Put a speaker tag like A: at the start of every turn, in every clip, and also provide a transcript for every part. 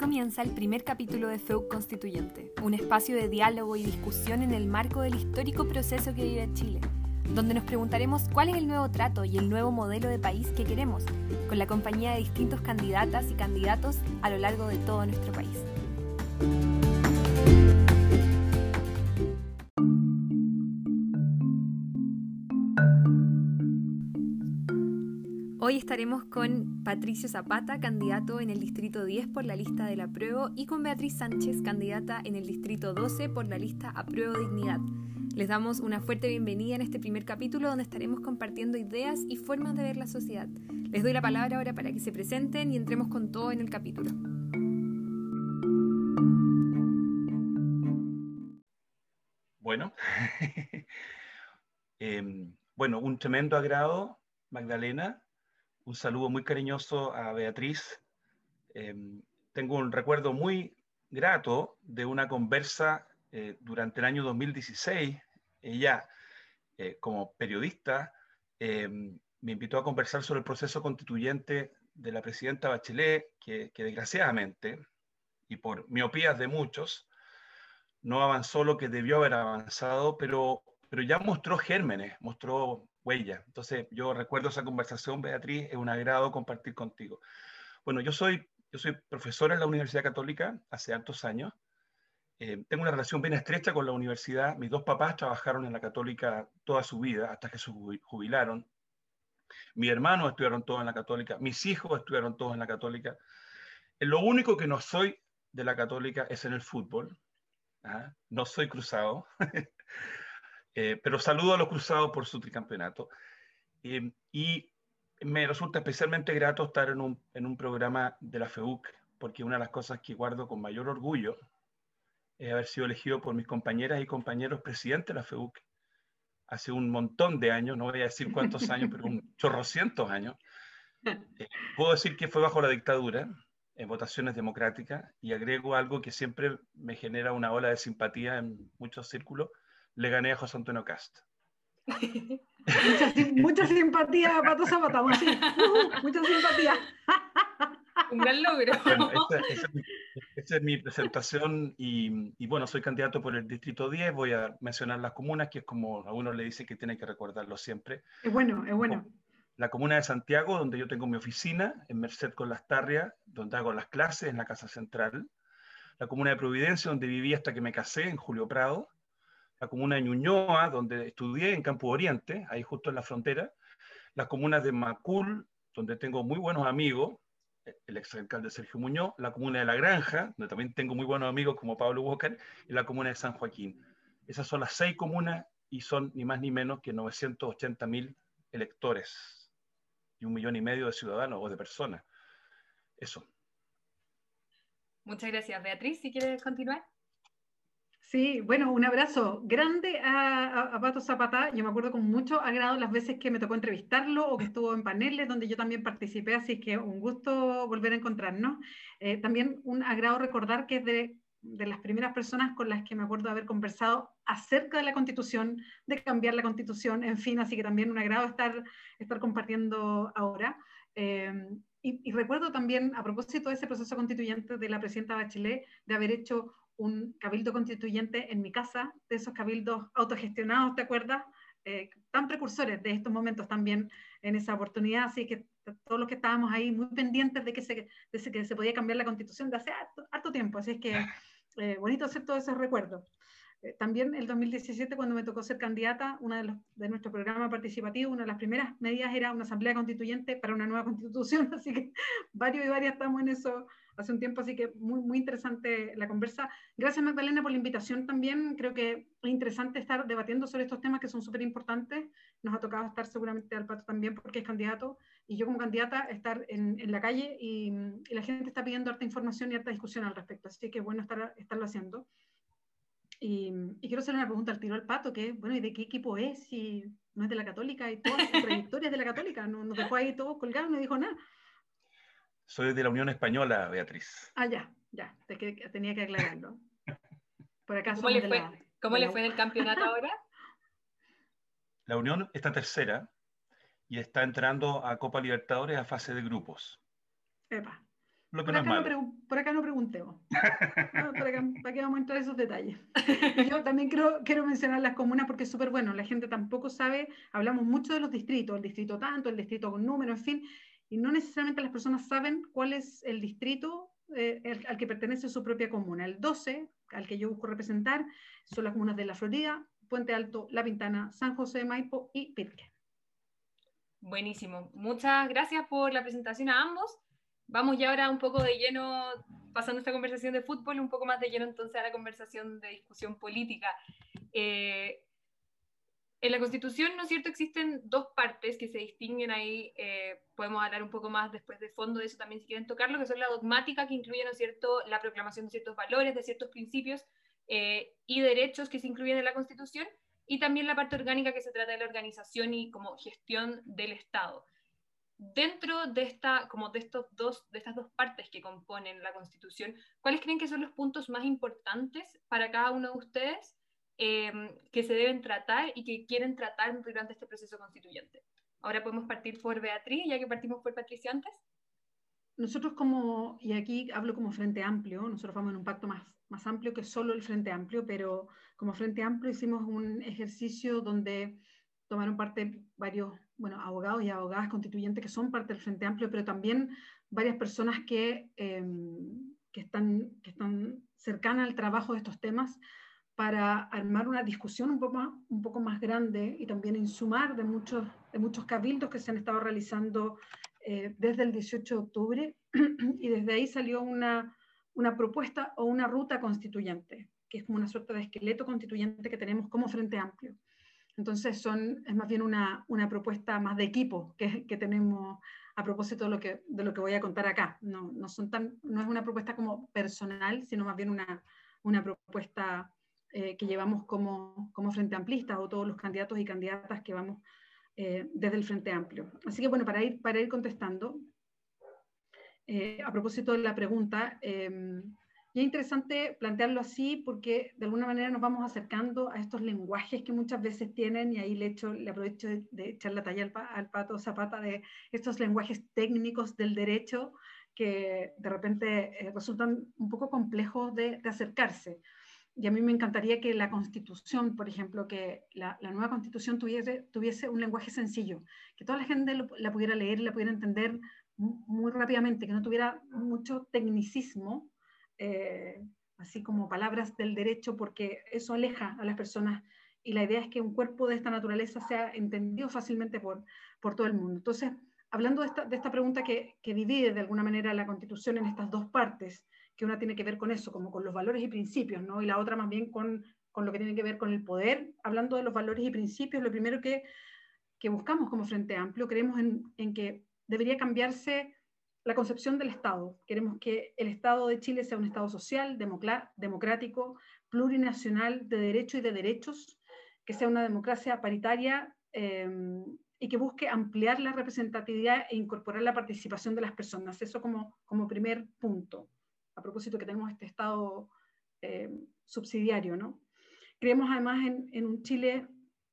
A: comienza el primer capítulo de FEUC Constituyente, un espacio de diálogo y discusión en el marco del histórico proceso que vive Chile, donde nos preguntaremos cuál es el nuevo trato y el nuevo modelo de país que queremos, con la compañía de distintos candidatas y candidatos a lo largo de todo nuestro país. Estaremos con Patricio Zapata, candidato en el Distrito 10 por la lista del apruebo, y con Beatriz Sánchez, candidata en el Distrito 12 por la lista Apruebo Dignidad. Les damos una fuerte bienvenida en este primer capítulo donde estaremos compartiendo ideas y formas de ver la sociedad. Les doy la palabra ahora para que se presenten y entremos con todo en el capítulo.
B: Bueno, em, bueno, un tremendo agrado, Magdalena, un saludo muy cariñoso a Beatriz. Em, tengo un recuerdo muy grato de una conversa eh, durante el año 2016. Ella, eh, como periodista, em, me invitó a conversar sobre el proceso constituyente de la presidenta Bachelet, que, que desgraciadamente, y por miopías de muchos, no avanzó lo que debió haber avanzado, pero, pero ya mostró gérmenes, mostró huella. Entonces, yo recuerdo esa conversación, Beatriz, es un agrado compartir contigo. Bueno, yo soy, yo soy profesora en la Universidad Católica hace tantos años. Eh, tengo una relación bien estrecha con la universidad. Mis dos papás trabajaron en la Católica toda su vida, hasta que se jubilaron. Mis hermanos estudiaron todos en la Católica. Mis hijos estudiaron todos en la Católica. Eh, lo único que no soy de la Católica es en el fútbol. ¿ah? No soy cruzado. Eh, pero saludo a los cruzados por su tricampeonato. Eh, y me resulta especialmente grato estar en un, en un, programa de la FEUC, porque una de las cosas que guardo con mayor orgullo es haber sido elegido por mis compañeras y compañeros presidentes de la FEUC hace un montón de años, no voy a decir cuántos años, pero un chorrocientos años. Eh, puedo decir que fue bajo la dictadura, en votaciones democráticas, y agrego algo que siempre me genera una ola de simpatía en muchos círculos, le gané a José Antonio Cast.
C: mucha, mucha, simpatía, Pato Zapata, uh, mucha simpatía.
A: Un gran logro.
B: Bueno, esa, es mi presentación y, y, bueno, soy candidato por el Distrito 10, voy a mencionar las comunas, que es como algunos le dicen que tienen que recordarlo siempre.
C: Es bueno, es bueno.
B: La comuna de Santiago, donde yo tengo mi oficina, en Merced con las Tarrias, donde hago las clases en la Casa Central. La comuna de Providencia, donde viví hasta que me casé, en Julio Prado la comuna de Ñuñoa, donde estudié en Campo Oriente, ahí justo en la frontera, las comunas de Macul, donde tengo muy buenos amigos, el exalcalde Sergio Muñoz, la comuna de La Granja, donde también tengo muy buenos amigos como Pablo Walker, y la comuna de San Joaquín. Esas son las seis comunas y son ni más ni menos que 980 mil electores y un millón y medio de ciudadanos o de personas. Eso.
A: Muchas gracias. Beatriz, si quieres continuar.
C: Sí, bueno, un abrazo grande a, Pato Zapata. Yo me acuerdo con mucho agrado las veces que me tocó entrevistarlo o que estuvo en paneles donde yo también participé, así que un gusto volver a encontrarnos. Eh, también un agrado recordar que es de, de, las primeras personas con las que me acuerdo haber conversado acerca de la constitución, de cambiar la constitución, en fin, así que también un agrado estar, estar compartiendo ahora. Eh, y, y, recuerdo también, a propósito de ese proceso constituyente de la presidenta Bachelet, de haber hecho un cabildo constituyente en mi casa, de esos cabildos autogestionados, ¿te acuerdas? Eh, tan precursores de estos momentos también en esa oportunidad, así que todos los que estábamos ahí muy pendientes de que se, de que se podía cambiar la constitución de hace harto, tiempo, así es que eh, bonito hacer todos esos recuerdos. Eh, también el 2017, cuando me tocó ser candidata, una de, los, de nuestro programa participativo, una de las primeras medidas era una asamblea constituyente para una nueva constitución, así que varios y varias estamos en eso hace un tiempo, así que muy, muy interesante la conversa. Gracias Magdalena por la invitación también, creo que es interesante estar debatiendo sobre estos temas que son súper importantes, nos ha tocado estar seguramente al pato también porque es candidato, y yo como candidata estar en, en la calle y, y, la gente está pidiendo harta información y harta discusión al respecto, así que bueno estar, estarlo haciendo. Y, y, quiero hacer una pregunta al tiro al pato, que bueno, ¿y de qué equipo es? Si no es de la católica y todas sus trayectorias de la católica, no, nos dejó ahí todos colgados, no dijo nada.
B: Soy de la Unión Española, Beatriz.
C: Ah, ya, ya, tenía que aclararlo.
A: Por acaso. ¿Cómo, le fue, ¿cómo le fue en el campeonato ahora?
B: La Unión está tercera y está entrando a Copa Libertadores a fase de grupos.
C: Epa.
B: lo
C: que
B: por,
C: acá no por acá no preguntemos. ¿Para qué vamos a entrar en esos detalles? Yo también quiero, quiero mencionar las comunas porque es súper bueno. La gente tampoco sabe, hablamos mucho de los distritos, el distrito tanto, el distrito con número, en fin, y no necesariamente las personas saben cuál es el distrito eh, al que pertenece su propia comuna. El 12, al que yo busco representar, son las comunas de La Florida, Puente Alto, La Pintana, San José de Maipo y Pirque.
A: Buenísimo. Muchas gracias por la presentación a ambos. Vamos ya ahora un poco de lleno, pasando esta conversación de fútbol, un poco más de lleno entonces a la conversación de discusión política. Eh, en la Constitución, ¿no es cierto?, existen dos partes que se distinguen ahí, eh, podemos hablar un poco más después de fondo de eso también si quieren tocarlo, que son la dogmática que incluye, ¿no es cierto?, la proclamación de ciertos valores, de ciertos principios eh, y derechos que se incluyen en la Constitución, y también la parte orgánica que se trata de la organización y como gestión del Estado. Dentro de, esta, como de, estos dos, de estas dos partes que componen la Constitución, ¿cuáles creen que son los puntos más importantes para cada uno de ustedes em, que se deben tratar y que quieren tratar durante este proceso constituyente? Ahora podemos partir por Beatriz, ya que partimos por Patricia antes.
C: Nosotros como, y aquí hablo como Frente Amplio, nosotros vamos en un pacto más, más amplio que solo el Frente Amplio, pero como Frente Amplio hicimos un ejercicio donde tomaron parte varios bueno, abogados y abogadas constituyentes que son parte del Frente Amplio, pero también varias personas que, em, que, están, que están cercanas al trabajo de estos temas para armar una discusión un poco más, un poco más grande y también insumar de muchos, de muchos cabildos que se han estado realizando eh, desde el 18 de octubre y desde ahí salió una, una propuesta o una ruta constituyente, que es como una suerte de esqueleto constituyente que tenemos como Frente Amplio. Entonces son, es más bien una, una propuesta más de equipo que, que, tenemos a propósito de lo que, de lo que voy a contar acá. No, no, son tan, no es una propuesta como personal, sino más bien una, una propuesta eh, que llevamos como, como Frente Amplista o todos los candidatos y candidatas que vamos eh, desde el Frente Amplio. Así que bueno, para ir, para ir contestando, eh, a propósito de la pregunta, em, y es interesante plantearlo así porque de alguna manera nos vamos acercando a estos lenguajes que muchas veces tienen, y ahí le, echo, le aprovecho de, echar la talla al, pato Zapata de estos lenguajes técnicos del derecho que de repente eh, resultan un poco complejos de, acercarse. Y a mí me encantaría que la constitución, por ejemplo, que la, nueva constitución tuviese, tuviese, un lenguaje sencillo, que toda la gente la pudiera leer y la pudiera entender muy rápidamente, que no tuviera mucho tecnicismo, eh, así como palabras del derecho, porque eso aleja a las personas y la idea es que un cuerpo de esta naturaleza sea entendido fácilmente por, por todo el mundo. Entonces, hablando de esta, de esta pregunta que, que, divide de alguna manera la Constitución en estas dos partes, que una tiene que ver con eso, como con los valores y principios, ¿no? y la otra más bien con, con lo que tiene que ver con el poder, hablando de los valores y principios, lo primero que, que buscamos como Frente Amplio, creemos en, en que debería cambiarse la concepción del Estado. Queremos que el Estado de Chile sea un Estado social, democrático, plurinacional, de derecho y de derechos, que sea una democracia paritaria em, y que busque ampliar la representatividad e incorporar la participación de las personas. Eso como, como primer punto, a propósito que tenemos este Estado em, subsidiario. ¿no? Creemos además en, en, un Chile,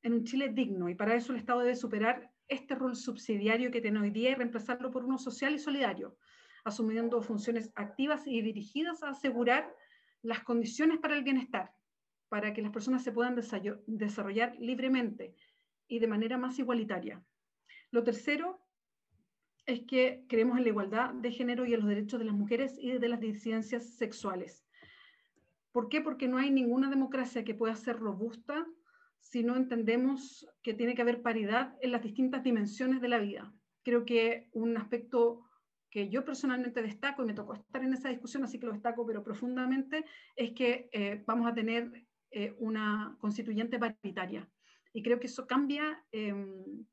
C: en un Chile digno y para eso el Estado debe superar este rol subsidiario que tiene hoy día y reemplazarlo por uno social y solidario, asumiendo funciones activas y dirigidas a asegurar las condiciones para el bienestar, para que las personas se puedan desarrollar libremente y de manera más igualitaria. Lo tercero es que creemos en la igualdad de género y en los derechos de las mujeres y de las disidencias sexuales. ¿Por qué? Porque no hay ninguna democracia que pueda ser robusta si no entendemos que tiene que haber paridad en las distintas dimensiones de la vida. Creo que un aspecto que yo personalmente destaco, y me tocó estar en esa discusión, así que lo destaco, pero profundamente, es que eh, vamos a tener eh, una constituyente paritaria. Y creo que eso cambia, em,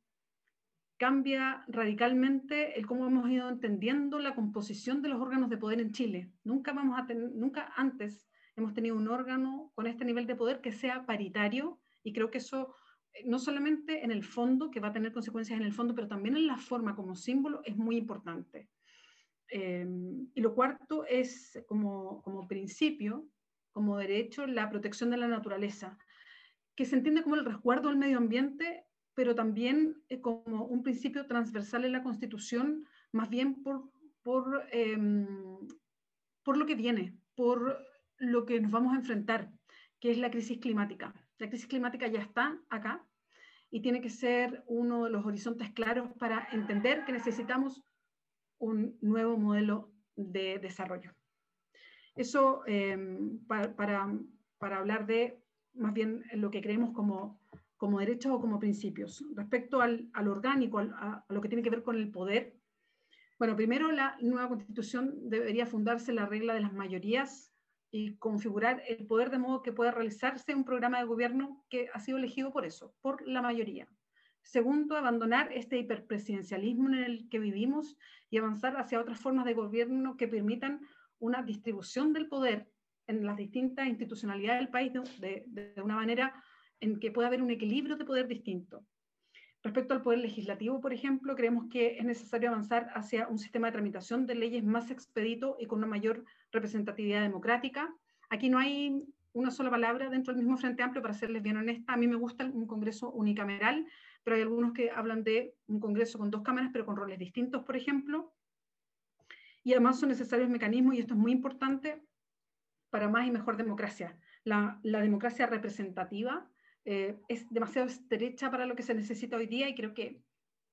C: cambia radicalmente el cómo hemos ido entendiendo la composición de los órganos de poder en Chile. Nunca, vamos a nunca antes hemos tenido un órgano con este nivel de poder que sea paritario y creo que eso, eh, no solamente en el fondo, que va a tener consecuencias en el fondo, pero también en la forma como símbolo, es muy importante. Em, y lo cuarto es como, como principio, como derecho, la protección de la naturaleza, que se entiende como el resguardo del medio ambiente, pero también eh, como un principio transversal en la Constitución, más bien por, por, em, por lo que viene, por lo que nos vamos a enfrentar, que es la crisis climática. La crisis climática ya está acá y tiene que ser uno de los horizontes claros para entender que necesitamos un nuevo modelo de desarrollo. Eso em, para, para, hablar de más bien lo que creemos como, como derechos o como principios. Respecto al, al orgánico, a, lo que tiene que ver con el poder, bueno, primero la nueva constitución debería fundarse en la regla de las mayorías y configurar el poder de modo que pueda realizarse un programa de gobierno que ha sido elegido por eso, por la mayoría. Segundo, abandonar este hiperpresidencialismo en el que vivimos y avanzar hacia otras formas de gobierno que permitan una distribución del poder en las distintas institucionalidades del país de, de una manera en que pueda haber un equilibrio de poder distinto. Respecto al poder legislativo, por ejemplo, creemos que es necesario avanzar hacia un sistema de tramitación de leyes más expedito y con una mayor representatividad democrática. Aquí no hay una sola palabra dentro del mismo Frente Amplio, para serles bien honesta. A mí me gusta un Congreso unicameral, pero hay algunos que hablan de un Congreso con dos cámaras, pero con roles distintos, por ejemplo. Y además son necesarios mecanismos, y esto es muy importante, para más y mejor democracia. La, la democracia representativa eh, es demasiado estrecha para lo que se necesita hoy día y creo que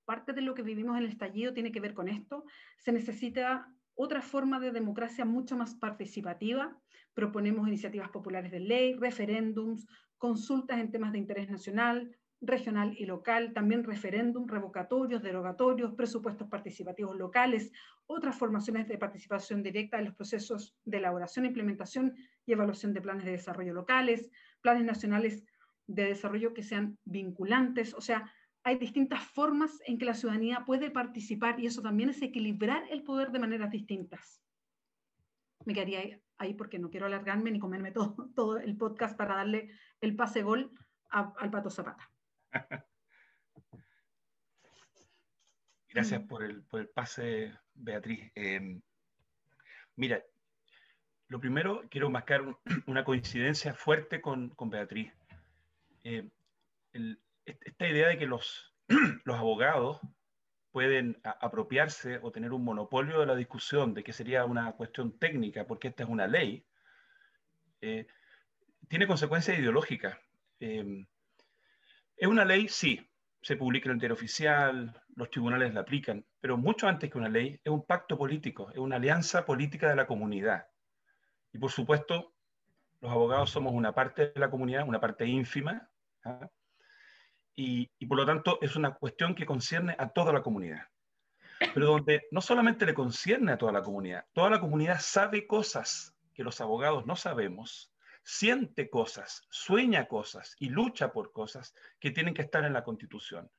C: parte de lo que vivimos en el estallido tiene que ver con esto. Se necesita otra forma de democracia mucho más participativa. Proponemos iniciativas populares de ley, referéndums, consultas en temas de interés nacional, regional y local, también referéndum, revocatorios, derogatorios, presupuestos participativos locales, otras formaciones de participación directa en los procesos de elaboración, implementación y evaluación de planes de desarrollo locales, planes nacionales de desarrollo que sean vinculantes, o sea, hay distintas formas en que la ciudadanía puede participar y eso también es equilibrar el poder de maneras distintas. Me quedaría ahí porque no quiero alargarme ni comerme todo, todo el podcast para darle el pase gol al Pato Zapata.
B: Gracias por el, por el pase, Beatriz. Em, mira, lo primero, quiero marcar una coincidencia fuerte con, con Beatriz. Eh, esta idea de que los, los abogados pueden apropiarse o tener un monopolio de la discusión de que sería una cuestión técnica, porque esta es una ley, eh, tiene consecuencias ideológicas. Eh, es una ley, sí, se publica en el diario oficial, los tribunales la aplican, pero mucho antes que una ley, es un pacto político, es una alianza política de la comunidad. Y por supuesto, los abogados somos una parte de la comunidad, una parte ínfima, ¿ah? y, por lo tanto es una cuestión que concierne a toda la comunidad. Pero donde no solamente le concierne a toda la comunidad, toda la comunidad sabe cosas que los abogados no sabemos, siente cosas, sueña cosas y lucha por cosas que tienen que estar en la Constitución.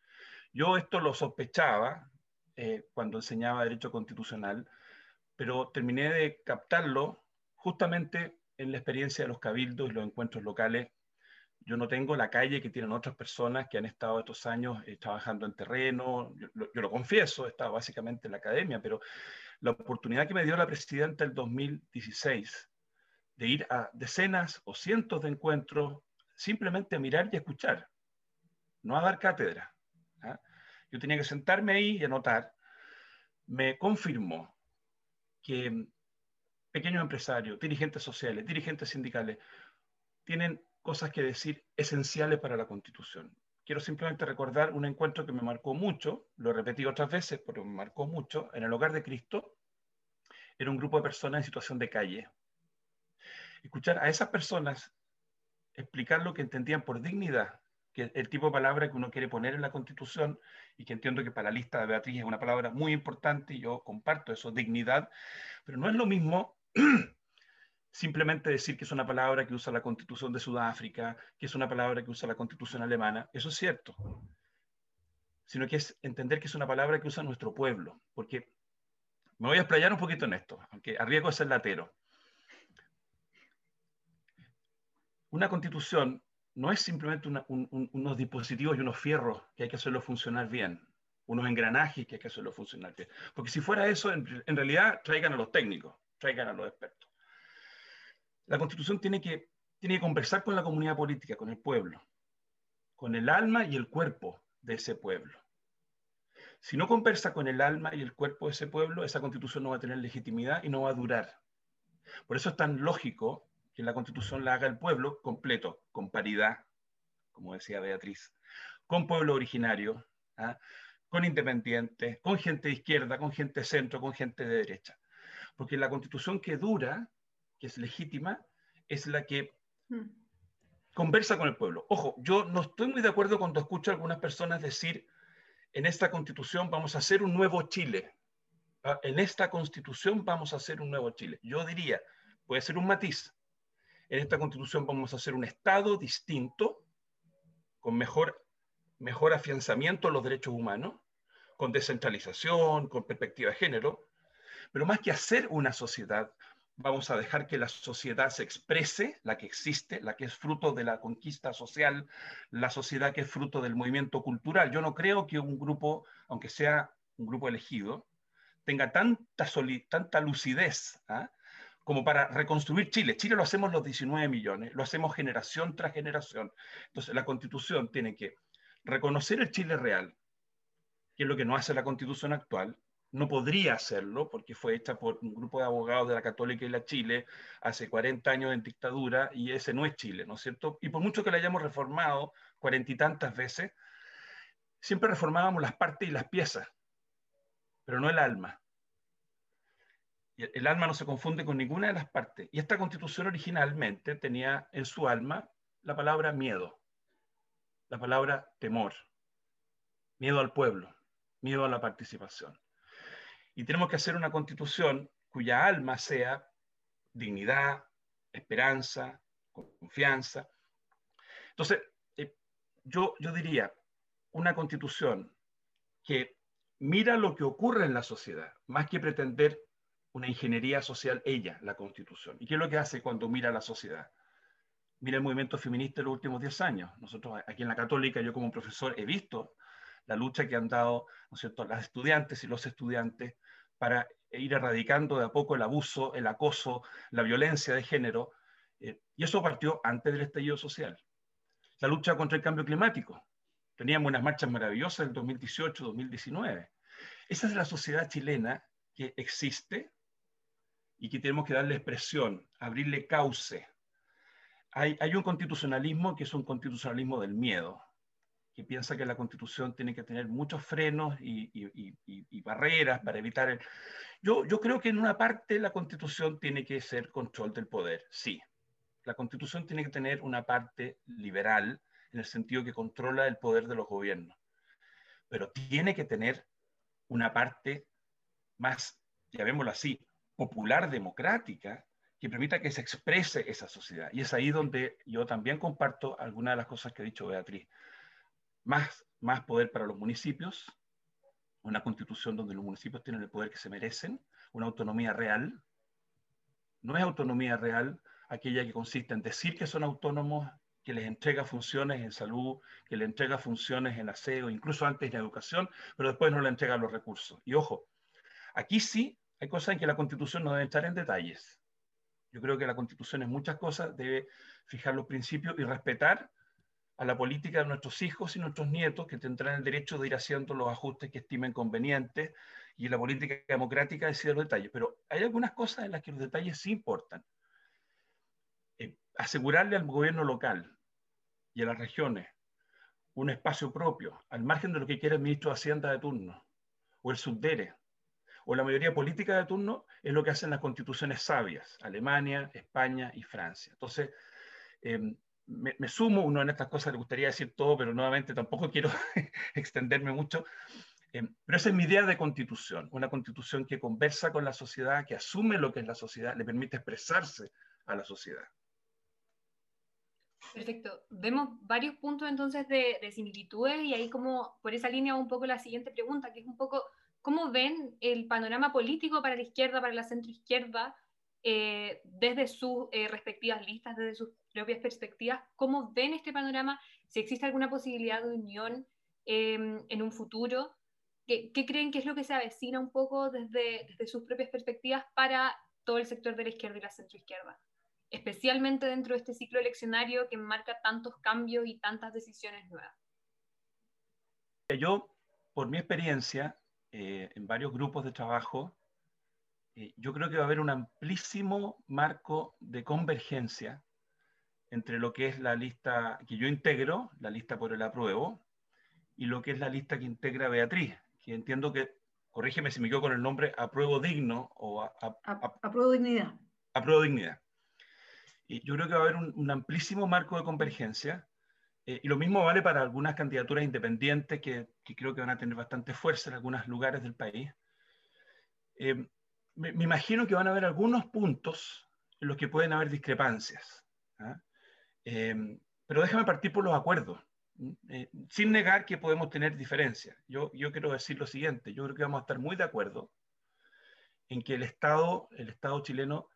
B: Yo esto lo sospechaba eh, cuando enseñaba Derecho Constitucional, pero terminé de captarlo justamente en la experiencia de los cabildos y los encuentros locales yo no tengo la calle que tienen otras personas que han estado estos años eh, trabajando en terreno. Yo, lo confieso, he estado básicamente en la academia, pero la oportunidad que me dio la presidenta el 2016 de ir a decenas o cientos de encuentros, simplemente a mirar y escuchar, no a dar cátedra. ¿ah? Yo tenía que sentarme ahí y anotar. Me confirmó que pequeños empresarios, dirigentes sociales, dirigentes sindicales, tienen cosas que decir esenciales para la Constitución. Quiero simplemente recordar un encuentro que me marcó mucho, lo he repetido otras veces, pero me marcó mucho, en el Hogar de Cristo. Era un grupo de personas en situación de calle. Escuchar a esas personas explicar lo que entendían por dignidad, que el tipo de palabra que uno quiere poner en la Constitución y que entiendo que para la lista de Beatriz es una palabra muy importante y yo comparto eso, dignidad, pero no es lo mismo simplemente decir que es una palabra que usa la constitución de Sudáfrica, que es una palabra que usa la constitución alemana, eso es cierto, sino que es entender que es una palabra que usa nuestro pueblo, porque me voy a explayar un poquito en esto, aunque arriesgo de ser latero. Una constitución no es simplemente unos dispositivos y unos fierros que hay que hacerlo funcionar bien, unos engranajes que hay que hacerlo funcionar bien. Porque si fuera eso, en realidad traigan a los técnicos, traigan a los expertos la constitución tiene que, tiene que conversar con la comunidad política, con el pueblo, con el alma y el cuerpo de ese pueblo. Si no conversa con el alma y el cuerpo de ese pueblo, esa constitución no va a tener legitimidad y no va a durar. Por eso es tan lógico que la constitución la haga el pueblo completo, con paridad, como decía Beatriz, con pueblo originario, ¿ah? con independientes, con gente de izquierda, con gente centro, con gente de derecha. Porque la constitución que dura, que es legítima, es la que hmm. conversa con el pueblo. Ojo, yo no estoy muy de acuerdo cuando escucho a algunas personas decir, en esta constitución vamos a hacer un nuevo Chile. ¿ah? En esta constitución vamos a hacer un nuevo Chile. Yo diría, puede ser un matiz. En esta constitución vamos a hacer un Estado distinto, con mejor, mejor afianzamiento de los derechos humanos, con descentralización, con perspectiva de género, pero más que hacer una sociedad, vamos a dejar que la sociedad se exprese, la que existe, la que es fruto de la conquista social, la sociedad que es fruto del movimiento cultural. Yo no creo que un grupo, aunque sea un grupo elegido, tenga tanta, tanta lucidez ¿ah? como para reconstruir Chile. Chile lo hacemos los 19 millones, lo hacemos generación tras generación. Entonces la constitución tiene que reconocer el Chile real, que es lo que no hace la constitución actual, no podría hacerlo porque fue hecha por un grupo de abogados de la Católica y la Chile hace 40 años en dictadura y ese no es Chile, ¿no es cierto? Y por mucho que la hayamos reformado cuarenta y tantas veces, siempre reformábamos las partes y las piezas, pero no el alma. Y el alma no se confunde con ninguna de las partes. Y esta constitución originalmente tenía en su alma la palabra miedo, la palabra temor, miedo al pueblo, miedo a la participación. Y tenemos que hacer una constitución cuya alma sea dignidad, esperanza, confianza. Entonces, eh, yo, yo diría, una constitución que mira lo que ocurre en la sociedad, más que pretender una ingeniería social, ella, la constitución. ¿Y qué es lo que hace cuando mira la sociedad? Mira el movimiento feminista en los últimos 10 años. Nosotros aquí en la católica, yo como profesor he visto la lucha que han dado ¿no es las estudiantes y los estudiantes para ir erradicando de a poco el abuso, el acoso, la violencia de género. Eh, y eso partió antes del estallido social. La lucha contra el cambio climático. Teníamos unas marchas maravillosas en 2018, 2019. Esa es la sociedad chilena que existe y que tenemos que darle expresión, abrirle cauce. Hay un constitucionalismo que es un constitucionalismo del miedo, que piensa que la constitución tiene que tener muchos frenos y, barreras para evitar el... Yo, yo creo que en una parte la constitución tiene que ser control del poder, sí. La constitución tiene que tener una parte liberal en el sentido que controla el poder de los gobiernos, pero tiene que tener una parte más, llamémoslo así, popular democrática, que permita que se exprese esa sociedad. Y es ahí donde yo también comparto algunas de las cosas que ha dicho Beatriz más, más poder para los municipios, una constitución donde los municipios tienen el poder que se merecen, una autonomía real. No es autonomía real aquella que consiste en decir que son autónomos, que les entrega funciones en salud, que les entrega funciones en aseo, incluso antes en educación, pero después no le entrega los recursos. Y ojo, aquí sí hay cosas en que la constitución no debe entrar en detalles. Yo creo que la constitución en muchas cosas debe fijar los principios y respetar a la política de nuestros hijos y nuestros nietos, que tendrán el derecho de ir haciendo los ajustes que estimen convenientes, y la política democrática decide los detalles. Pero hay algunas cosas en las que los detalles sí importan. Eh, asegurarle al gobierno local y a las regiones un espacio propio, al margen de lo que quiere el ministro de Hacienda de turno, o el subdere, o la mayoría política de turno, es lo que hacen las constituciones sabias, Alemania, España y Francia. Entonces, eh, me, sumo, uno en estas cosas le gustaría decir todo, pero nuevamente tampoco quiero extenderme mucho. Eh, pero esa es mi idea de constitución, una constitución que conversa con la sociedad, que asume lo que es la sociedad, le permite expresarse a la sociedad.
A: Perfecto. Vemos varios puntos entonces de, de, similitudes y ahí como por esa línea un poco la siguiente pregunta, que es un poco, ¿cómo ven el panorama político para la izquierda, para la centroizquierda, eh, desde sus eh, respectivas listas, desde sus propias perspectivas, cómo ven este panorama, si existe alguna posibilidad de unión em, en un futuro, ¿Qué, ¿qué, creen que es lo que se avecina un poco desde, desde sus propias perspectivas para todo el sector de la izquierda y la centroizquierda, especialmente dentro de este ciclo eleccionario que marca tantos cambios y tantas decisiones nuevas.
B: Yo por mi experiencia eh, en varios grupos de trabajo, eh, yo creo que va a haber un amplísimo marco de convergencia entre lo que es la lista que yo integro, la lista por el apruebo, y lo que es la lista que integra Beatriz, que entiendo que, corrígeme si me quedo con el nombre, apruebo digno o
C: apruebo dignidad.
B: Apruebo dignidad. Y yo creo que va a haber un, amplísimo marco de convergencia, eh, y lo mismo vale para algunas candidaturas independientes que, creo que van a tener bastante fuerza en algunos lugares del país. Eh, me, imagino que van a haber algunos puntos en los que pueden haber discrepancias. ¿ah? Eh, pero déjame partir por los acuerdos, eh, sin negar que podemos tener diferencias. Yo, yo quiero decir lo siguiente, yo creo que vamos a estar muy de acuerdo en que el Estado, el Estado chileno,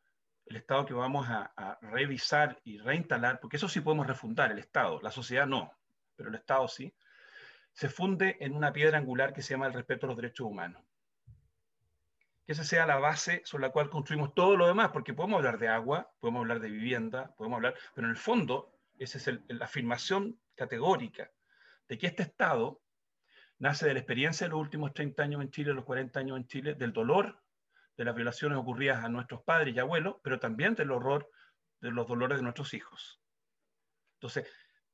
B: el Estado que vamos a, a revisar y reinstalar, porque eso sí podemos refundar, el Estado, la sociedad no, pero el Estado sí, se funde en una piedra angular que se llama el respeto a los derechos humanos que esa sea la base sobre la cual construimos todo lo demás, porque podemos hablar de agua, podemos hablar de vivienda, podemos hablar, pero en el fondo esa es la afirmación categórica de que este Estado nace de la experiencia de los últimos 30 años en Chile, los 40 años en Chile, del dolor de las violaciones ocurridas a nuestros padres y abuelos, pero también del horror de los dolores de nuestros hijos. Entonces,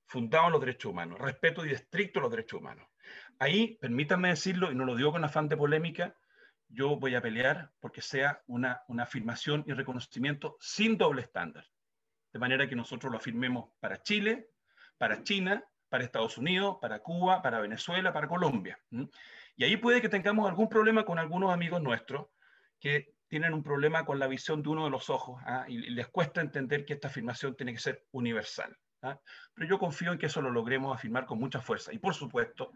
B: fundado en los derechos humanos, respeto y estricto los derechos humanos. Ahí, permítanme decirlo, y no lo digo con afán de polémica, yo voy a pelear porque sea una, una afirmación y reconocimiento sin doble estándar. De manera que nosotros lo afirmemos para Chile, para China, para Estados Unidos, para Cuba, para Venezuela, para Colombia. Y ahí puede que tengamos algún problema con algunos amigos nuestros que tienen un problema con la visión de uno de los ojos ¿ah? y les cuesta entender que esta afirmación tiene que ser universal. ¿ah? Pero yo confío en que eso lo logremos afirmar con mucha fuerza. Y por supuesto,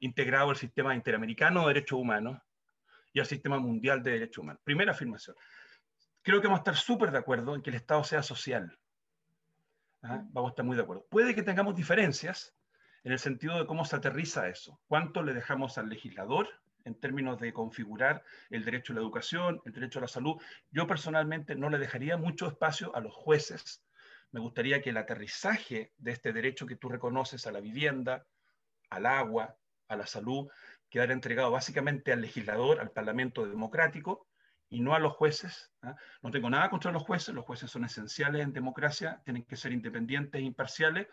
B: integrado el sistema interamericano de derechos humanos, y al sistema mundial de derechos humanos. Primera afirmación. Creo que vamos a estar súper de acuerdo en que el Estado sea social. ¿Ah? Vamos a estar muy de acuerdo. Puede que tengamos diferencias en el sentido de cómo se aterriza eso. ¿Cuánto le dejamos al legislador en términos de configurar el derecho a la educación, el derecho a la salud? Yo personalmente no le dejaría mucho espacio a los jueces. Me gustaría que el aterrizaje de este derecho que tú reconoces a la vivienda, al agua, a la salud, quedar entregado básicamente al legislador, al Parlamento democrático, y no a los jueces. ¿ah? No tengo nada contra los jueces, los jueces son esenciales en democracia, tienen que ser independientes e imparciales,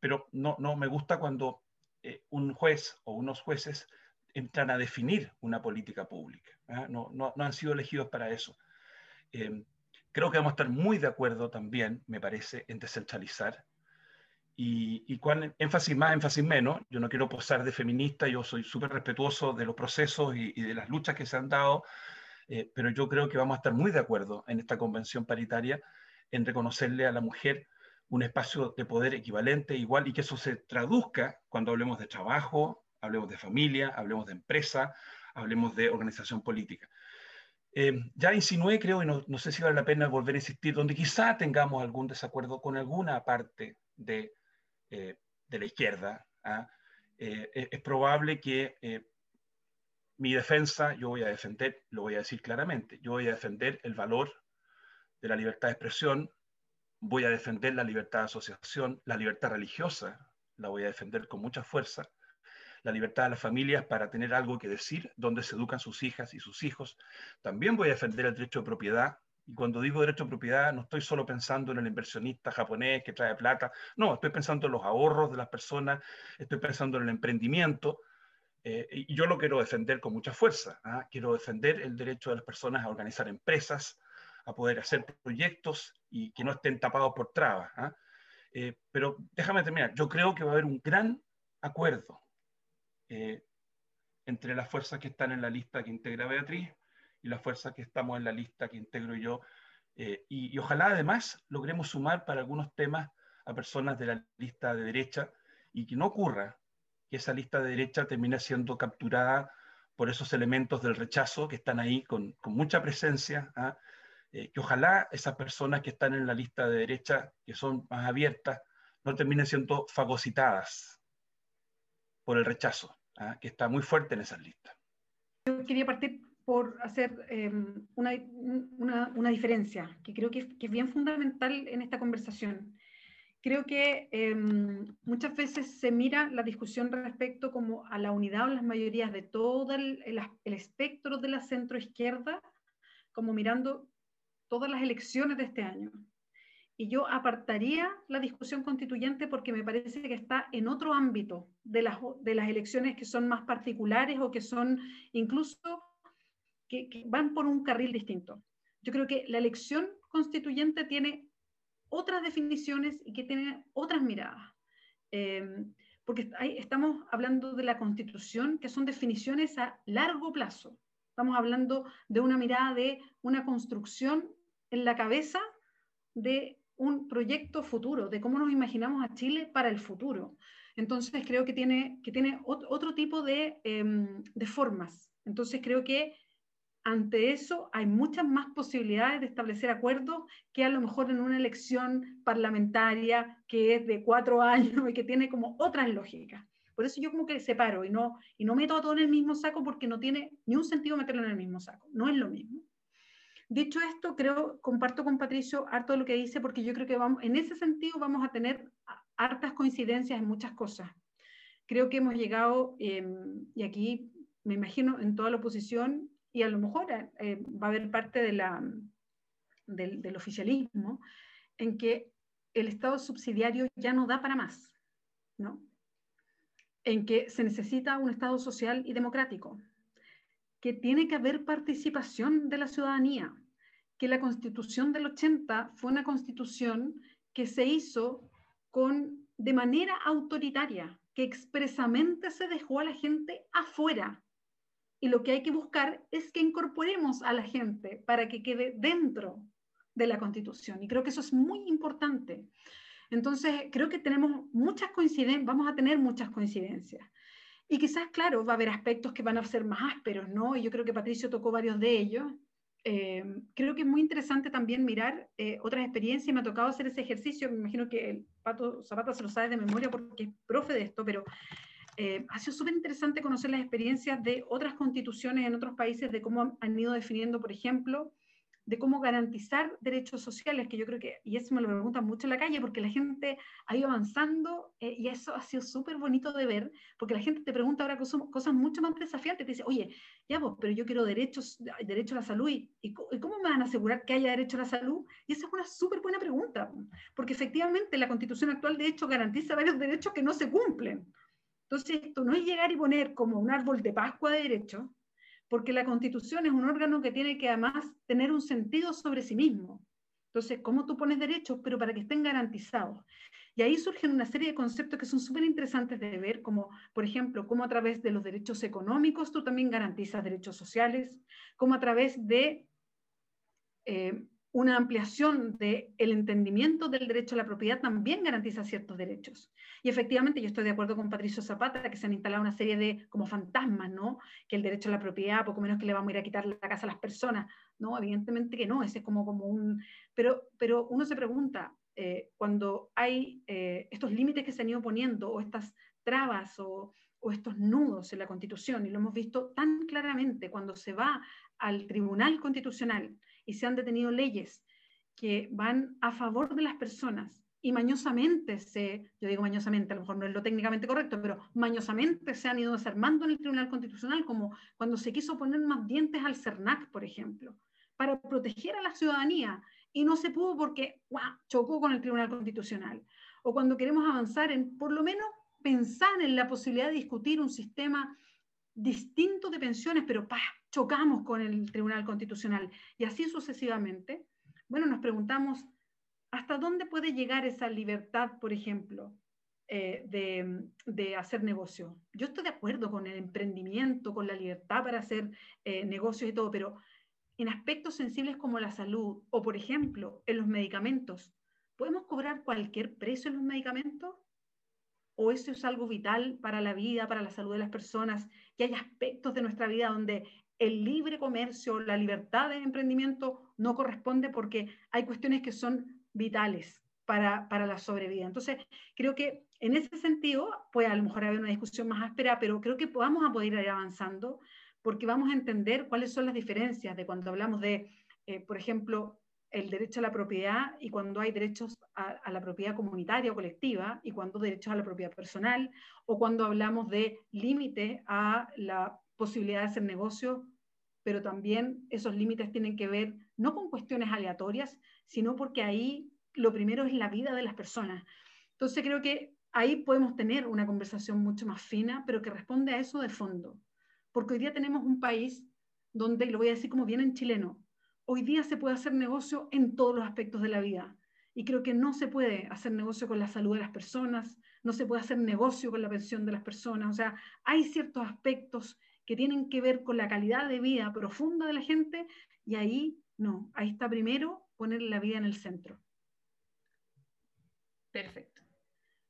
B: pero no, no me gusta cuando eh, un juez o unos jueces entran a definir una política pública. ¿ah? No, no, no, han sido elegidos para eso. Eh, creo que vamos a estar muy de acuerdo también, me parece, en descentralizar y, y cuán énfasis más, énfasis menos. Yo no quiero posar de feminista, yo soy súper respetuoso de los procesos y, de las luchas que se han dado, eh, pero yo creo que vamos a estar muy de acuerdo en esta convención paritaria en reconocerle a la mujer un espacio de poder equivalente, igual, y que eso se traduzca cuando hablemos de trabajo, hablemos de familia, hablemos de empresa, hablemos de organización política. Eh, ya insinué, creo, y no, no, sé si vale la pena volver a insistir, donde quizá tengamos algún desacuerdo con alguna parte de eh, de la izquierda, ¿ah? eh, es, probable que eh, mi defensa, yo voy a defender, lo voy a decir claramente, yo voy a defender el valor de la libertad de expresión, voy a defender la libertad de asociación, la libertad religiosa, la voy a defender con mucha fuerza, la libertad de las familias para tener algo que decir, donde se educan sus hijas y sus hijos. También voy a defender el derecho de propiedad, y cuando digo derecho a propiedad, no estoy solo pensando en el inversionista japonés que trae plata, no, estoy pensando en los ahorros de las personas, estoy pensando en el emprendimiento, eh, y yo lo quiero defender con mucha fuerza. ¿ah? Quiero defender el derecho de las personas a organizar empresas, a poder hacer proyectos y que no estén tapados por trabas. ¿ah? Eh, pero déjame terminar, yo creo que va a haber un gran acuerdo eh, entre las fuerzas que están en la lista que integra Beatriz y la fuerza que estamos en la lista que integro yo. Eh, y, ojalá además logremos sumar para algunos temas a personas de la lista de derecha y que no ocurra que esa lista de derecha termine siendo capturada por esos elementos del rechazo que están ahí con, con mucha presencia. ¿ah? Eh, que ojalá esas personas que están en la lista de derecha, que son más abiertas, no terminen siendo fagocitadas por el rechazo, ¿ah? que está muy fuerte en esas listas.
C: Yo quería partir por hacer em, una, una, una, diferencia que creo que es, que es, bien fundamental en esta conversación, creo que em, muchas veces se mira la discusión respecto como a la unidad o las mayorías de todo el, el, espectro de la centroizquierda, como mirando todas las elecciones de este año. Y yo apartaría la discusión constituyente porque me parece que está en otro ámbito de las, de las elecciones que son más particulares o que son incluso que, que van por un carril distinto. Yo creo que la elección constituyente tiene otras definiciones y que tienen otras miradas. Em, porque estamos hablando de la constitución, que son definiciones a largo plazo. Estamos hablando de una mirada de una construcción en la cabeza de un proyecto futuro, de cómo nos imaginamos a Chile para el futuro. Entonces creo que tiene, que tiene otro tipo de, em, de formas. Entonces creo que ante eso hay muchas más posibilidades de establecer acuerdos que a lo mejor en una elección parlamentaria que es de cuatro años y que tiene como otras lógicas. Por eso yo como que separo y no, y no meto todo en el mismo saco porque no tiene ni un sentido meterlo en el mismo saco. No es lo mismo. Dicho esto, creo, comparto con Patricio harto de lo que dice porque yo creo que vamos, en ese sentido vamos a tener hartas coincidencias en muchas cosas. Creo que hemos llegado, em, y aquí me imagino en toda la oposición, y a lo mejor eh, va a haber parte del, del, oficialismo en que el Estado subsidiario ya no da para más, ¿no? En que se necesita un Estado social y democrático, que tiene que haber participación de la ciudadanía, que la constitución del 80 fue una constitución que se hizo con, de manera autoritaria, que expresamente se dejó a la gente afuera y lo que hay que buscar es que incorporemos a la gente para que quede dentro de la Constitución. Y creo que eso es muy importante. Entonces, creo que tenemos muchas coincidencias, vamos a tener muchas coincidencias. Y quizás, claro, va a haber aspectos que van a ser más ásperos, ¿no? Y yo creo que Patricio tocó varios de ellos. Eh, creo que es muy interesante también mirar eh, otras experiencias. Me ha tocado hacer ese ejercicio. Me imagino que el Pato Zapata se lo sabe de memoria porque es profe de esto, pero eh, ha sido súper interesante conocer las experiencias de otras constituciones en otros países, de cómo han ido definiendo, por ejemplo, de cómo garantizar derechos sociales, que yo creo que, y eso me lo preguntan mucho en la calle, porque la gente ha ido avanzando eh, y eso ha sido súper bonito de ver, porque la gente te pregunta ahora cosas, cosas, mucho más desafiantes, te dice, oye, ya vos, pero yo quiero derechos, derecho a la salud, ¿y, y cómo me van a asegurar que haya derecho a la salud? Y esa es una súper buena pregunta, porque efectivamente la constitución actual de hecho garantiza varios derechos que no se cumplen. Entonces, esto no es llegar y poner como un árbol de Pascua de derecho, porque la constitución es un órgano que tiene que además tener un sentido sobre sí mismo. Entonces, ¿cómo tú pones derechos, pero para que estén garantizados? Y ahí surgen una serie de conceptos que son súper interesantes de ver, como, por ejemplo, cómo a través de los derechos económicos tú también garantizas derechos sociales, cómo a través de eh, una ampliación del el entendimiento del derecho a la propiedad también garantiza ciertos derechos. Y efectivamente yo estoy de acuerdo con Patricio Zapata, que se han instalado una serie de como fantasmas, ¿no? Que el derecho a la propiedad, poco menos que le vamos a ir a quitar la casa a las personas, ¿no? Evidentemente que no, ese es como, como un... Pero, pero uno se pregunta, eh, cuando hay eh, estos límites que se han ido poniendo, o estas trabas, o, o estos nudos en la Constitución, y lo hemos visto tan claramente cuando se va al Tribunal Constitucional, y se han detenido leyes que van a favor de las personas y mañosamente se, yo digo mañosamente, a lo mejor no es lo técnicamente correcto, pero mañosamente se han ido desarmando en el Tribunal Constitucional, como cuando se quiso poner más dientes al CERNAC, por ejemplo, para proteger a la ciudadanía y no se pudo porque chocó con el Tribunal Constitucional. O cuando queremos avanzar en, por lo menos, pensar en la posibilidad de discutir un sistema distinto de pensiones, pero ¡pah! chocamos con el Tribunal Constitucional y así sucesivamente, bueno, nos preguntamos, ¿hasta dónde puede llegar esa libertad, por ejemplo, eh, de, hacer negocio? Yo estoy de acuerdo con el emprendimiento, con la libertad para hacer eh, negocios y todo, pero en aspectos sensibles como la salud o, por ejemplo, en los medicamentos, ¿podemos cobrar cualquier precio en los medicamentos? ¿O eso es algo vital para la vida, para la salud de las personas? Que hay aspectos de nuestra vida donde el libre comercio, la libertad de emprendimiento no corresponde porque hay cuestiones que son vitales para, para, la sobrevida. Entonces, creo que en ese sentido, puede a lo mejor haber una discusión más áspera, pero creo que vamos a poder ir avanzando porque vamos a entender cuáles son las diferencias de cuando hablamos de, eh, por ejemplo, el derecho a la propiedad y cuando hay derechos a, la propiedad comunitaria o colectiva y cuando derechos a la propiedad personal o cuando hablamos de límite a la posibilidad de hacer negocio, pero también esos límites tienen que ver no con cuestiones aleatorias, sino porque ahí lo primero es la vida de las personas. Entonces creo que ahí podemos tener una conversación mucho más fina, pero que responde a eso de fondo. Porque hoy día tenemos un país donde, lo voy a decir como bien en chileno, hoy día se puede hacer negocio en todos los aspectos de la vida. Y creo que no se puede hacer negocio con la salud de las personas, no se puede hacer negocio con la pensión de las personas. O sea, hay ciertos aspectos que tienen que ver con la calidad de vida profunda de la gente y ahí no, ahí está primero poner la vida en el centro.
A: Perfecto.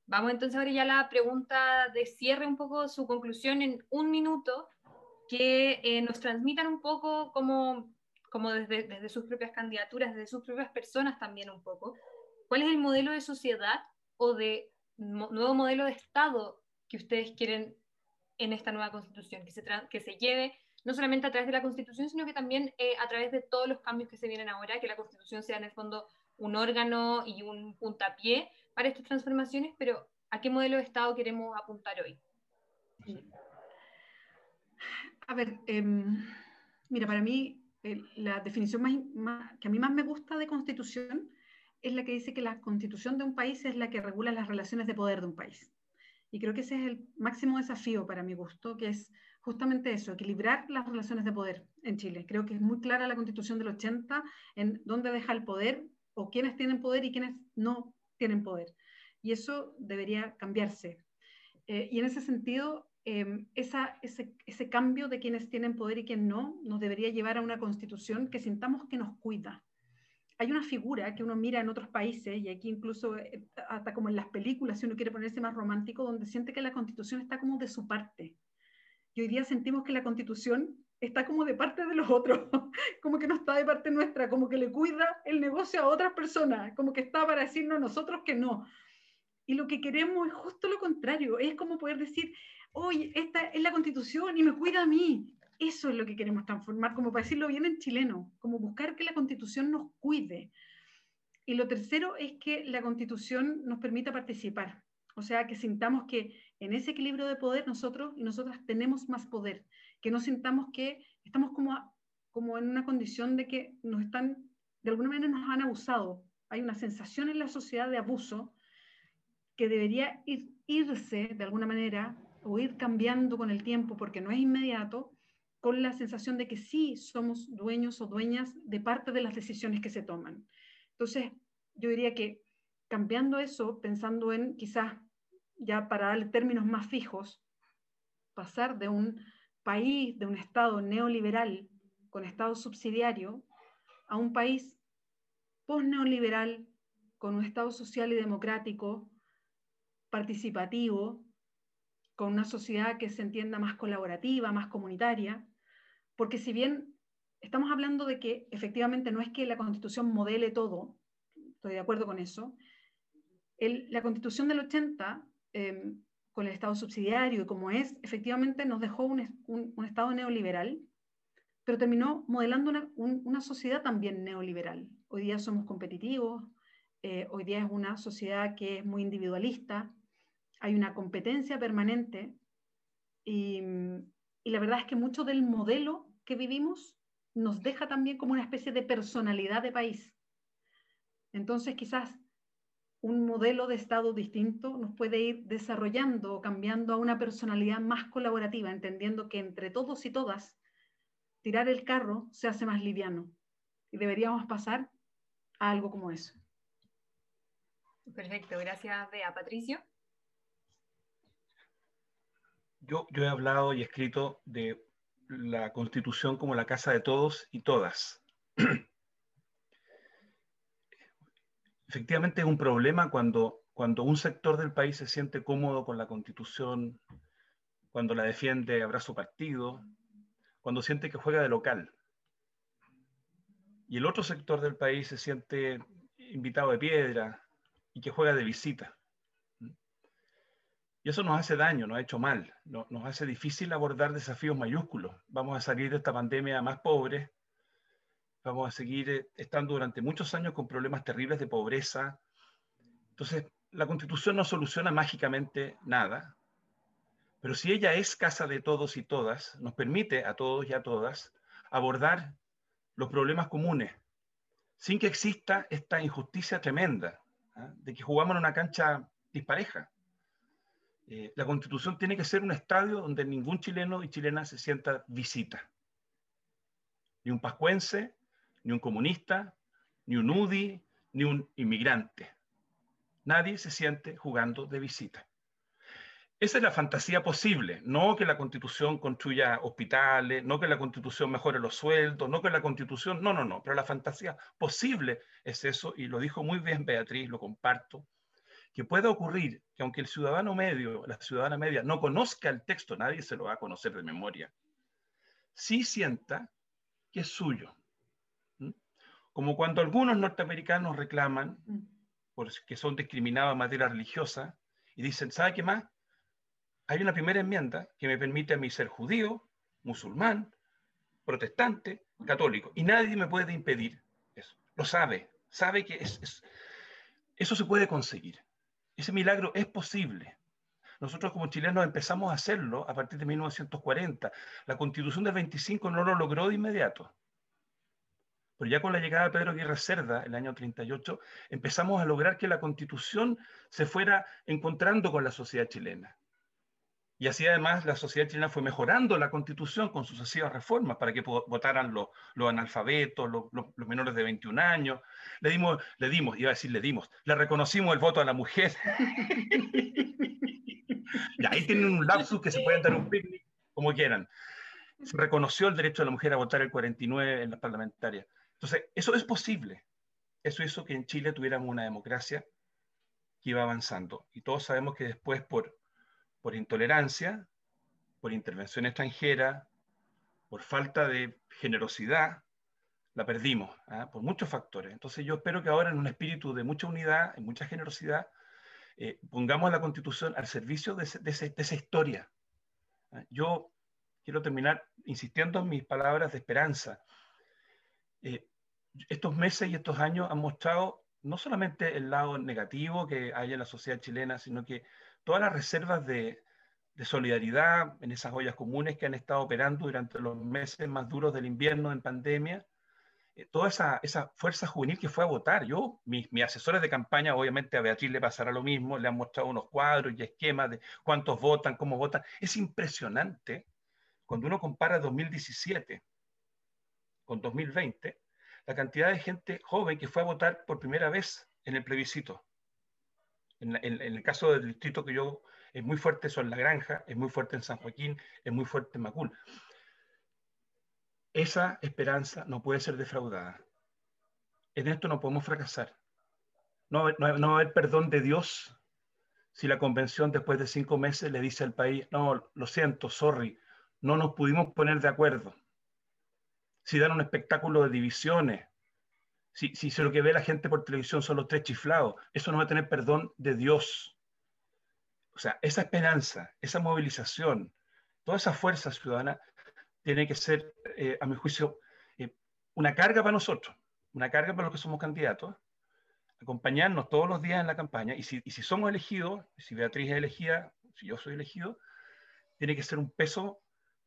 A: Vamos entonces ahora ya a la pregunta de cierre, un poco su conclusión en un minuto, que eh, nos transmitan un poco como, como desde, desde sus propias candidaturas, desde sus propias personas también un poco, cuál es el modelo de sociedad o de nuevo modelo de Estado que ustedes quieren en esta nueva constitución, que se, que se lleve no solamente a través de la constitución, sino que también eh, a través de todos los cambios que se vienen ahora, que la constitución sea en el fondo un órgano y un puntapié para estas transformaciones, pero ¿a qué modelo de Estado queremos apuntar hoy?
C: A ver, em, mira, para mí la definición más, que a mí más me gusta de constitución es la que dice que la constitución de un país es la que regula las relaciones de poder de un país. Y creo que ese es el máximo desafío para mi gusto, que es justamente eso, equilibrar las relaciones de poder en Chile. Creo que es muy clara la constitución del 80 en dónde deja el poder o quiénes tienen poder y quiénes no tienen poder. Y eso debería cambiarse. Eh, y en ese sentido, ese, ese, cambio de quienes tienen poder y quienes no nos debería llevar a una constitución que sintamos que nos cuida. Hay una figura que uno mira en otros países, y aquí incluso eh, hasta como en las películas, si uno quiere ponerse más romántico, donde siente que la constitución está como de su parte. Y hoy día sentimos que la constitución está como de parte de los otros, como que no está de parte nuestra, como que le cuida el negocio a otras personas, como que está para decirnos a nosotros que no. Y lo que queremos es justo lo contrario, es como poder decir, oye, esta es la constitución y me cuida a mí. Eso es lo que queremos transformar, como para decirlo bien en chileno, como buscar que la constitución nos cuide. Y lo tercero es que la constitución nos permita participar, o sea, que sintamos que en ese equilibrio de poder nosotros y nosotras tenemos más poder, que no sintamos que estamos como, como en una condición de que nos están, de alguna manera nos han abusado. Hay una sensación en la sociedad de abuso que debería ir, irse de alguna manera o ir cambiando con el tiempo porque no es inmediato, con la sensación de que sí somos dueños o dueñas de parte de las decisiones que se toman. Entonces, yo diría que cambiando eso, pensando en quizás ya para darle términos más fijos, pasar de un país de un Estado neoliberal con Estado subsidiario a un país post-neoliberal con un Estado social y democrático, participativo, con una sociedad que se entienda más colaborativa, más comunitaria, porque si bien estamos hablando de que efectivamente no es que la constitución modele todo, estoy de acuerdo con eso, la constitución del 80 con el Estado subsidiario y como es, efectivamente nos dejó un, Estado neoliberal, pero terminó modelando una, sociedad también neoliberal. Hoy día somos competitivos, eh, hoy día es una sociedad que es muy individualista, hay una competencia permanente y, la verdad es que mucho del modelo que vivimos nos deja también como una especie de personalidad de país. Entonces quizás un modelo de Estado distinto nos puede ir desarrollando o cambiando a una personalidad más colaborativa, entendiendo que entre todos y todas, tirar el carro se hace más liviano. Y deberíamos pasar a algo como eso.
A: Perfecto, gracias, Bea. Patricio.
B: Yo, he hablado y escrito de la constitución como la casa de todos y todas. efectivamente es un problema cuando, cuando un sector del país se siente cómodo con la constitución, cuando la defiende, abrazo partido, cuando siente que juega de local. Y el otro sector del país se siente invitado de piedra y que juega de visita. Y eso nos hace daño, nos ha hecho mal, nos hace difícil abordar desafíos mayúsculos. Vamos a salir de esta pandemia más pobres, vamos a seguir eh, estando durante muchos años con problemas terribles de pobreza. Entonces, la constitución no soluciona mágicamente nada, pero si ella es casa de todos y todas, nos permite a todos y a todas abordar los problemas comunes sin que exista esta injusticia tremenda ¿ah? de que jugamos en una cancha dispareja. Eh, la constitución tiene que ser un estadio donde ningún chileno y chilena se sienta visita. Ni un pascuense, ni un comunista, ni un UDI, ni un inmigrante. Nadie se siente jugando de visita. Esa es la fantasía posible, no que la constitución construya hospitales, no que la constitución mejore los sueldos, no que la constitución, no, no, no, pero la fantasía posible es eso, y lo dijo muy bien Beatriz, lo comparto, que pueda ocurrir que aunque el ciudadano medio, la ciudadana media, no conozca el texto, nadie se lo va a conocer de memoria, sí sienta que es suyo. Como cuando algunos norteamericanos reclaman mm. porque son discriminados en materia religiosa y dicen, ¿sabe qué más? Hay una primera enmienda que me permite a mí ser judío, musulmán, protestante, católico, y nadie me puede impedir eso. Lo sabe, sabe que es, eso se puede conseguir. Ese milagro es posible. Nosotros como chilenos empezamos a hacerlo a partir de 1940. La constitución del 25 no lo logró de inmediato. Pero ya con la llegada de Pedro Aguirre Cerda, el año 38, empezamos a lograr que la constitución se fuera encontrando con la sociedad chilena. Y así además la sociedad chilena fue mejorando la constitución con sucesivas reformas para que votaran los, analfabetos, los, menores de 21 años. Le dimos, le dimos, iba a decir le dimos, le reconocimos el voto a la mujer. y ahí tienen un lapsus que se pueden dar un picnic como quieran. Se reconoció el derecho de la mujer a votar el 49 en las parlamentarias. Entonces, eso es posible. Eso hizo que en Chile tuviéramos una democracia que iba avanzando. Y todos sabemos que después, por, por intolerancia, por intervención extranjera, por falta de generosidad, la perdimos, ¿ah? por muchos factores. Entonces yo espero que ahora en un espíritu de mucha unidad, en mucha generosidad, eh, pongamos la constitución al servicio de, esa historia. ¿ah? Yo quiero terminar insistiendo en mis palabras de esperanza. Eh, estos meses y estos años han mostrado no solamente el lado negativo que hay en la sociedad chilena, sino que todas las reservas de, solidaridad en esas ollas comunes que han estado operando durante los meses más duros del invierno en pandemia, eh, toda esa, esa, fuerza juvenil que fue a votar. Yo, mis, mis, asesores de campaña, obviamente a Beatriz le pasará lo mismo, le han mostrado unos cuadros y esquemas de cuántos votan, cómo votan. Es impresionante cuando uno compara 2017 con 2020, la cantidad de gente joven que fue a votar por primera vez en el plebiscito. En, el caso del distrito que yo es muy fuerte eso en La Granja, es muy fuerte en San Joaquín, es muy fuerte en Macul. Esa esperanza no puede ser defraudada. En esto no podemos fracasar. No, no, no va a haber perdón de Dios si la convención después de cinco meses le dice al país, no, lo siento, sorry, no nos pudimos poner de acuerdo si dan un espectáculo de divisiones, si, si, lo que ve la gente por televisión son los tres chiflados, eso no va a tener perdón de Dios. O sea, esa esperanza, esa movilización, toda esa fuerza ciudadana tiene que ser, eh, a mi juicio, eh, una carga para nosotros, una carga para los que somos candidatos, acompañarnos todos los días en la campaña, y si, y si somos elegidos, si Beatriz es elegida, si yo soy elegido, tiene que ser un peso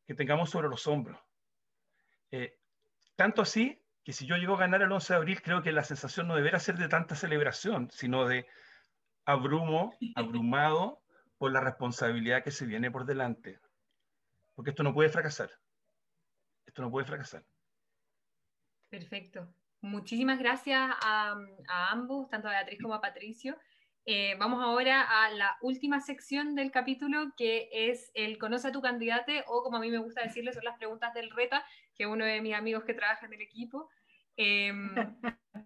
B: que tengamos sobre los hombros. Eh, tanto así que si yo llego a ganar el 11 de abril, creo que la sensación no deberá ser de tanta celebración, sino de abrumo, abrumado por la responsabilidad que se viene por delante. Porque esto no puede fracasar. Esto no puede fracasar.
A: Perfecto. Muchísimas gracias a, a ambos, tanto a Beatriz como a Patricio. Eh, vamos ahora a la última sección del capítulo, que es el Conoce a tu candidato, o como a mí me gusta decirle, son las preguntas del RETA, que es uno de mis amigos que trabaja en el equipo. Em,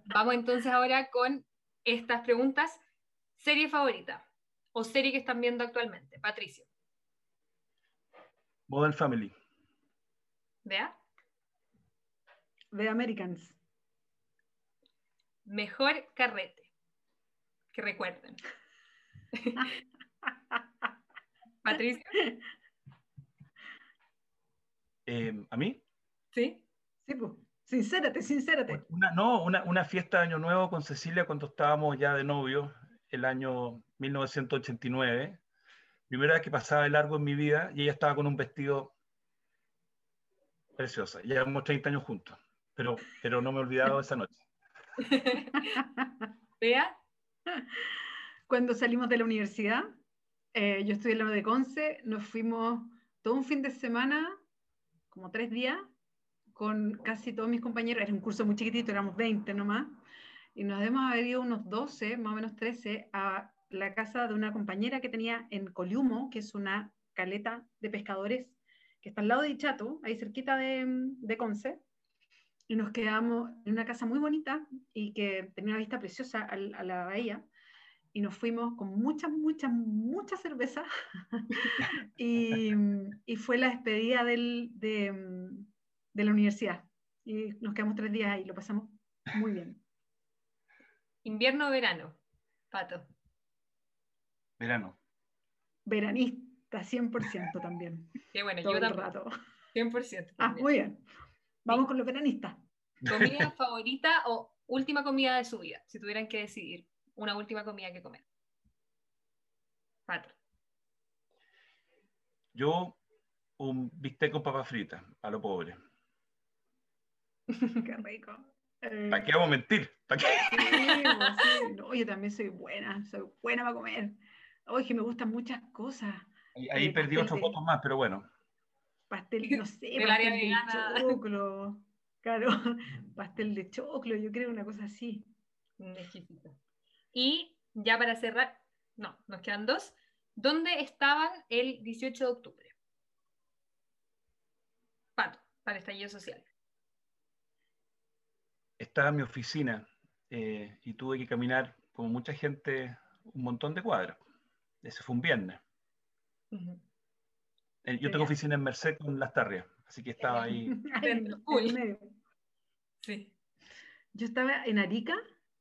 A: vamos entonces ahora con estas preguntas. ¿Serie favorita o serie que están viendo actualmente? Patricio.
B: Modern Family.
A: ¿Vea?
C: The Americans.
A: Mejor carrete que recuerden. Patricia.
B: Em, ¿A mí?
A: Sí.
C: Sí, pues. Sincérate, sincérate.
B: Una, no, una, una fiesta de Año Nuevo con Cecilia cuando estábamos ya de novio, el año 1989. Primera vez que pasaba el largo en mi vida y ella estaba con un vestido preciosa. Llevamos 30 años juntos, pero, pero no me he olvidado de esa noche.
A: ¿Vea?
C: Cuando salimos de la universidad, eh, yo estudié en la de Conce, nos fuimos todo un fin de semana, como tres días, con casi todos mis compañeros, era un curso muy chiquitito, éramos 20 nomás, y nos haber ido unos 12, más o menos 13, a la casa de una compañera que tenía en Coliumo, que es una caleta de pescadores que está al lado de Ichato, ahí cerquita de, de Conce, y nos quedamos en una casa muy bonita y que tenía una vista preciosa a, a la bahía, y nos fuimos con mucha, mucha, mucha cerveza, y, y, fue la despedida del, de, de la universidad, y nos quedamos tres días ahí, lo pasamos muy bien.
A: ¿Invierno o verano, Pato?
B: Verano.
C: Veranista, 100% también.
A: Qué bueno,
C: Todo
A: yo
C: el
A: también.
C: rato.
A: 100%.
C: Ah, muy bien. Vamos
A: Sí.
C: con los veranistas.
A: ¿Comida favorita o última comida de su vida? Si tuvieran que decidir una última comida que comer. Pato.
B: Yo, un bistec con papas fritas, a lo pobre.
C: Qué rico. Eh,
B: ¿Para qué vamos a mentir? ¿Para qué?
C: sí, pues, sí. No, yo también soy buena, soy buena para comer. Oye, que me gustan muchas cosas.
B: Ahí, ahí
C: Eh,
B: perdí otros
C: de-
B: votos más, pero bueno.
C: Pastel, no sé,
A: Del
C: pastel
A: área
C: de
A: vegana.
C: choclo. Claro, pastel de choclo, yo creo una cosa así.
A: Un exquisito. Y ya para cerrar, no, nos quedan dos. ¿Dónde estaban el 18 de octubre? Pato, para el estallido social.
B: Estaba en mi oficina eh, y tuve que caminar, como mucha gente, un montón de cuadras. Ese fue un viernes. Eh, yo tengo oficina en Merced con Las Tarrias, así que estaba ahí.
A: Sí.
C: Yo estaba en Arica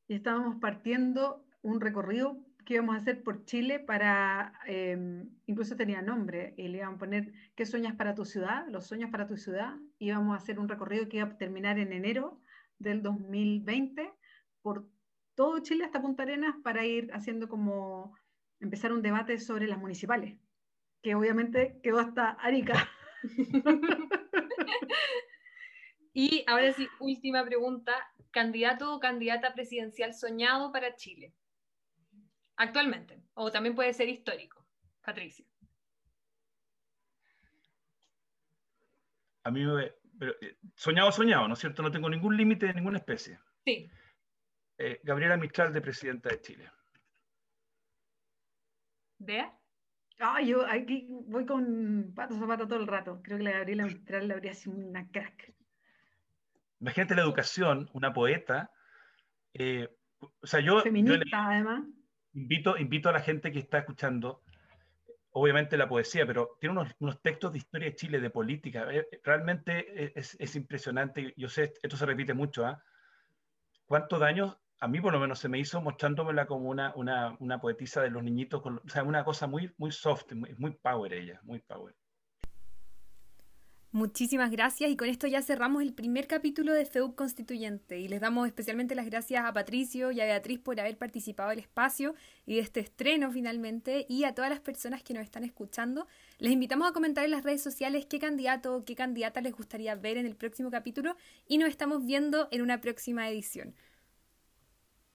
C: y estábamos partiendo un recorrido que íbamos a hacer por Chile para, eh, incluso tenía nombre, y le iban a poner ¿Qué sueñas para tu ciudad? Los sueños para tu ciudad. Íbamos a hacer un recorrido que iba a terminar en enero del 2020 por todo Chile hasta Punta Arenas para ir haciendo como, empezar un debate sobre las municipales, que obviamente quedó hasta Arica.
A: Y ahora sí, última pregunta. ¿Candidato o candidata presidencial soñado para Chile? Actualmente. O también puede ser histórico. Patricia.
B: A mí me... pero, eh, soñado, soñado, ¿no es cierto? No tengo ningún límite de ninguna especie.
A: Sí.
B: Eh, Gabriela Mistral, de presidenta de Chile.
A: ¿Bea?
C: Ah, yo aquí voy con pato zapata todo el rato. Creo que la Gabriela Mistral le habría sido una crack.
B: Imagínate la educación, una poeta. eh, o sea, yo, yo le-
C: Feminista, además.
B: invito, invito a la gente que está escuchando, obviamente la poesía, pero tiene unos, unos textos de historia de Chile, de política. eh, realmente es, es impresionante. Yo sé, esto se repite mucho. ¿ah? ¿Cuántos daños? A mí por lo menos se me hizo mostrándomela como una, una, una poetisa de los niñitos, con- o sea, una cosa muy, muy soft, muy power ella, muy power.
A: Muchísimas gracias y con esto ya cerramos el primer capítulo de FEUC Constituyente y les damos especialmente las gracias a Patricio y a Beatriz por haber participado del espacio y de este estreno finalmente y a todas las personas que nos están escuchando. Les invitamos a comentar en las redes sociales qué candidato o qué candidata les gustaría ver en el próximo capítulo y nos estamos viendo en una próxima edición.